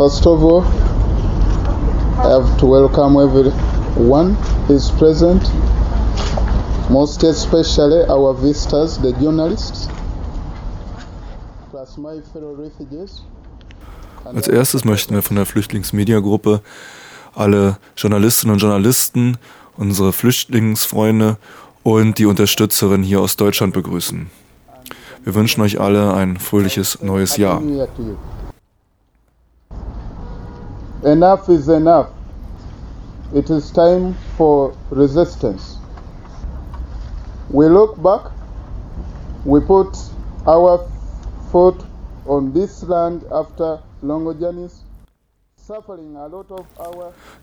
First of all, I have to welcome everyone who is present, most especially our visitors, the journalists, plus my fellow refugees. Als erstes möchten wir von der Flüchtlingsmediagruppe alle Journalistinnen und Journalisten, unsere Flüchtlingsfreunde und die Unterstützerin hier aus Deutschland begrüßen. Wir wünschen euch alle ein fröhliches neues Jahr. Enough is enough. It is time for resistance. We look back, we put our foot on this land after long journeys.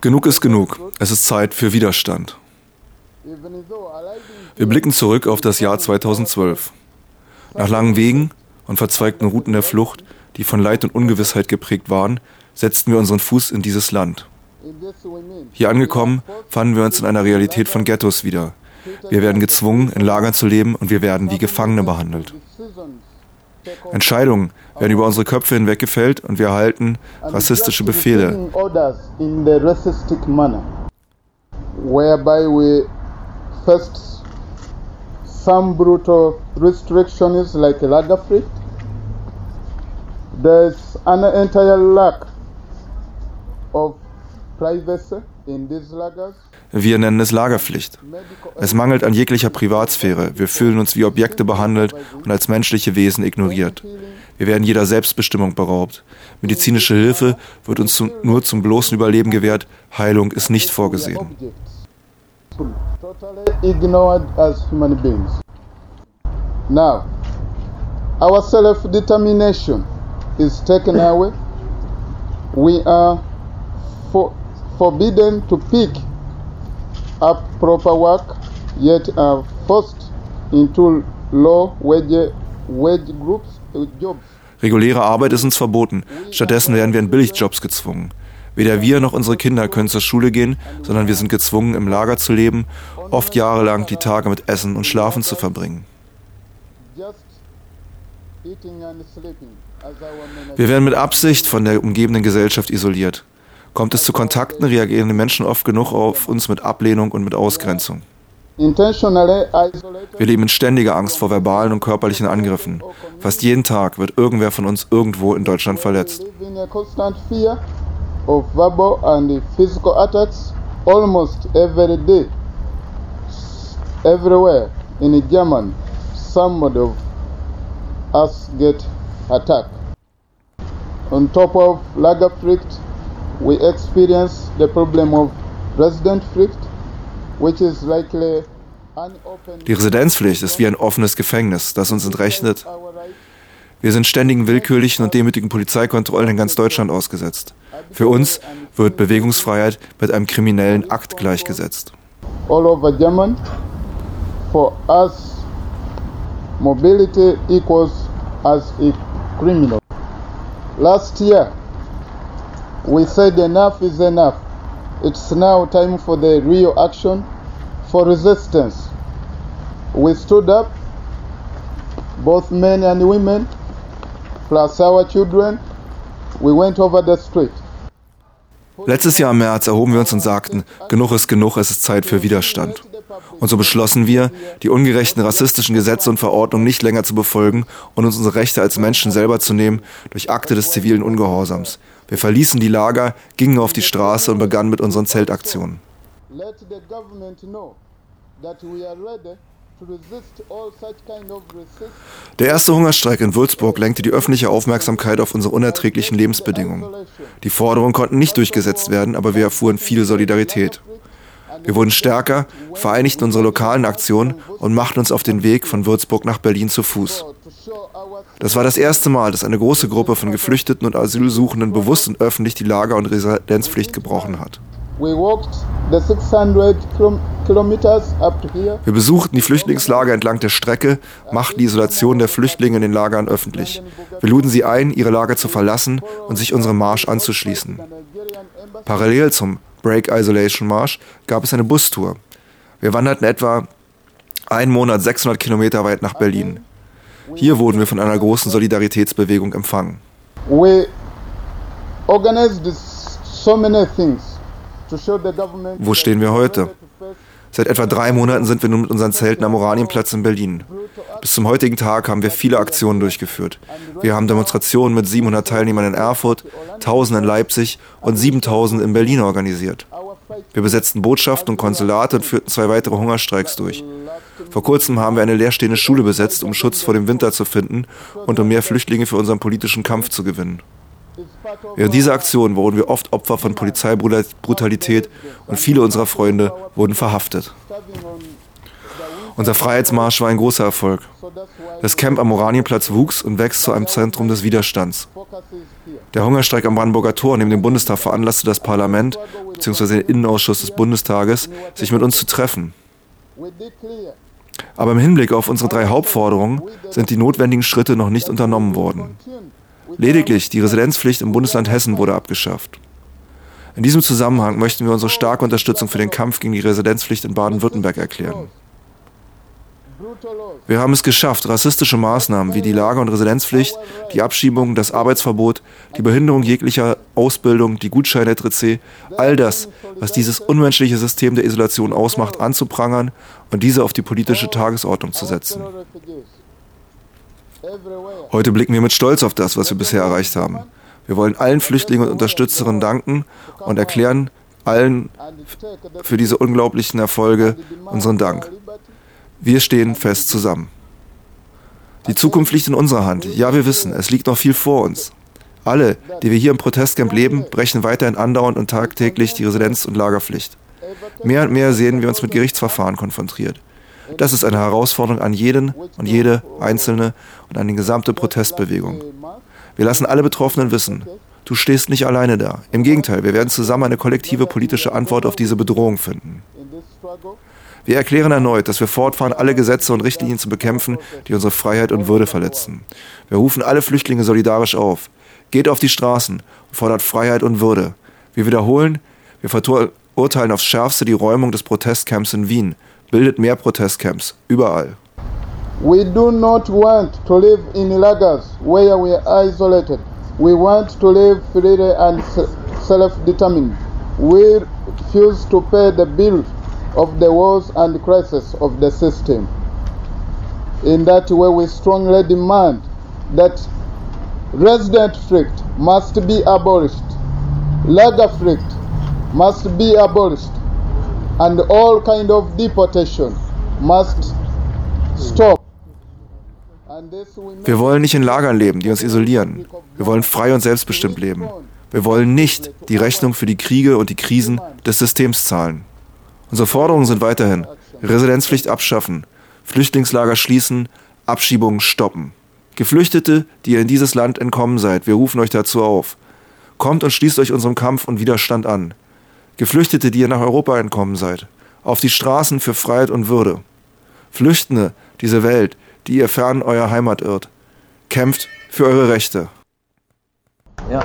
Genug ist genug. Es ist Zeit für Widerstand. Wir blicken zurück auf das Jahr 2012. Nach langen Wegen und verzweigten Routen der Flucht, die von Leid und Ungewissheit geprägt waren, setzten wir unseren Fuß in dieses Land. Hier angekommen, fanden wir uns in einer Realität von Ghettos wieder. Wir werden gezwungen, in Lagern zu leben und wir werden wie Gefangene behandelt. Entscheidungen werden über unsere Köpfe hinweg gefällt und wir erhalten rassistische Befehle. Whereby we first some brutal restrictions like Lagerfried. There's an entire lack of privacy in these lagers. Wir nennen es Lagerpflicht. Es mangelt an jeglicher Privatsphäre. Wir fühlen uns wie Objekte behandelt und als menschliche Wesen ignoriert. Wir werden jeder Selbstbestimmung beraubt. Medizinische Hilfe wird uns zum, nur zum bloßen Überleben gewährt. Heilung ist nicht vorgesehen. Now, our self-determination is taken away. We are for, forbidden to pick up proper work, yet are forced into low wage, wage groups, jobs. Reguläre Arbeit ist uns verboten. Stattdessen werden wir in Billigjobs gezwungen. Weder wir noch unsere Kinder können zur Schule gehen, sondern wir sind gezwungen, im Lager zu leben, oft jahrelang die Tage mit Essen und Schlafen zu verbringen. Wir werden mit Absicht von der umgebenden Gesellschaft isoliert. Kommt es zu Kontakten, reagieren die Menschen oft genug auf uns mit Ablehnung und mit Ausgrenzung. Wir leben in ständiger Angst vor verbalen und körperlichen Angriffen. Fast jeden Tag wird irgendwer von uns irgendwo in Deutschland verletzt. Everywhere in German, somebody of us get attacked. On top of Lagerfried, we experience the problem of Residentpflicht, which is likely Die Residenzpflicht ist wie ein offenes Gefängnis, das uns entrechnet. Wir sind ständigen willkürlichen und demütigen Polizeikontrollen in ganz Deutschland ausgesetzt. Für uns wird Bewegungsfreiheit mit einem kriminellen Akt gleichgesetzt. All over German, for us, mobility equals as a criminal. Last year, we said enough is enough. It's now time for the real action for resistance. We stood up, both men and women, plus our children. We went over the street. Letztes Jahr im März erhoben wir uns und sagten, genug ist genug, es ist Zeit für Widerstand. Und so beschlossen wir, die ungerechten rassistischen Gesetze und Verordnungen nicht länger zu befolgen und uns unsere Rechte als Menschen selber zu nehmen durch Akte des zivilen Ungehorsams. Wir verließen die Lager, gingen auf die Straße und begannen mit unseren Zeltaktionen. Der erste Hungerstreik in Würzburg lenkte die öffentliche Aufmerksamkeit auf unsere unerträglichen Lebensbedingungen. Die Forderungen konnten nicht durchgesetzt werden, aber wir erfuhren viel Solidarität. Wir wurden stärker, vereinigten unsere lokalen Aktionen und machten uns auf den Weg von Würzburg nach Berlin zu Fuß. Das war das erste Mal, dass eine große Gruppe von Geflüchteten und Asylsuchenden bewusst und öffentlich die Lager- und Residenzpflicht gebrochen hat. Wir besuchten die Flüchtlingslager entlang der Strecke, machten die Isolation der Flüchtlinge in den Lagern öffentlich. Wir luden sie ein, ihre Lager zu verlassen und sich unserem Marsch anzuschließen. Parallel zum Break Isolation Marsch gab es eine Bustour. Wir wanderten etwa einen Monat 600 Kilometer weit nach Berlin. Hier wurden wir von einer großen Solidaritätsbewegung empfangen. Wo stehen wir heute? Seit etwa drei Monaten sind wir nun mit unseren Zelten am Oranienplatz in Berlin. Bis zum heutigen Tag haben wir viele Aktionen durchgeführt. Wir haben Demonstrationen mit 700 Teilnehmern in Erfurt, 1000 in Leipzig und 7000 in Berlin organisiert. Wir besetzten Botschaften und Konsulate und führten zwei weitere Hungerstreiks durch. Vor kurzem haben wir eine leerstehende Schule besetzt, um Schutz vor dem Winter zu finden und um mehr Flüchtlinge für unseren politischen Kampf zu gewinnen. Während dieser Aktion wurden wir oft Opfer von Polizeibrutalität und viele unserer Freunde wurden verhaftet. Unser Freiheitsmarsch war ein großer Erfolg. Das Camp am Oranienplatz wuchs und wächst zu einem Zentrum des Widerstands. Der Hungerstreik am Brandenburger Tor neben dem Bundestag veranlasste das Parlament bzw. den Innenausschuss des Bundestages, sich mit uns zu treffen. Aber im Hinblick auf unsere drei Hauptforderungen sind die notwendigen Schritte noch nicht unternommen worden. Lediglich die Residenzpflicht im Bundesland Hessen wurde abgeschafft. In diesem Zusammenhang möchten wir unsere starke Unterstützung für den Kampf gegen die Residenzpflicht in Baden-Württemberg erklären. Wir haben es geschafft, rassistische Maßnahmen wie die Lager- und Residenzpflicht, die Abschiebung, das Arbeitsverbot, die Behinderung jeglicher Ausbildung, die Gutscheine etc., all das, was dieses unmenschliche System der Isolation ausmacht, anzuprangern und diese auf die politische Tagesordnung zu setzen. Heute blicken wir mit Stolz auf das, was wir bisher erreicht haben. Wir wollen allen Flüchtlingen und Unterstützerinnen danken und erklären allen für diese unglaublichen Erfolge unseren Dank. Wir stehen fest zusammen. Die Zukunft liegt in unserer Hand. Ja, wir wissen, es liegt noch viel vor uns. Alle, die wir hier im Protestcamp leben, brechen weiterhin andauernd und tagtäglich die Residenz- und Lagerpflicht. Mehr und mehr sehen wir uns mit Gerichtsverfahren konfrontiert. Das ist eine Herausforderung an jeden und jede Einzelne und an die gesamte Protestbewegung. Wir lassen alle Betroffenen wissen, du stehst nicht alleine da. Im Gegenteil, wir werden zusammen eine kollektive politische Antwort auf diese Bedrohung finden. Wir erklären erneut, dass wir fortfahren, alle Gesetze und Richtlinien zu bekämpfen, die unsere Freiheit und Würde verletzen. Wir rufen alle Flüchtlinge solidarisch auf. Geht auf die Straßen und fordert Freiheit und Würde. Wir wiederholen, wir verurteilen aufs Schärfste die Räumung des Protestcamps in Wien. Bildet mehr Protestcamps, überall. We do not want to live in lagers where we are isolated. We want to live freely and self-determined. We refuse to pay the bill of the wars and crisis of the system. In that way, we strongly demand that resident flight must be abolished, lager flight must be abolished, and all kind of deportation must stop. Wir wollen nicht in Lagern leben, die uns isolieren. Wir wollen frei und selbstbestimmt leben. Wir wollen nicht die Rechnung für die Kriege und die Krisen des Systems zahlen. Unsere Forderungen sind weiterhin Residenzpflicht abschaffen, Flüchtlingslager schließen, Abschiebungen stoppen. Geflüchtete, die ihr in dieses Land entkommen seid, wir rufen euch dazu auf. Kommt und schließt euch unserem Kampf und Widerstand an. Geflüchtete, die ihr nach Europa entkommen seid, auf die Straßen für Freiheit und Würde. Flüchtende, diese Welt, die ihr fern eurer Heimat irrt. Kämpft für eure Rechte. Ja.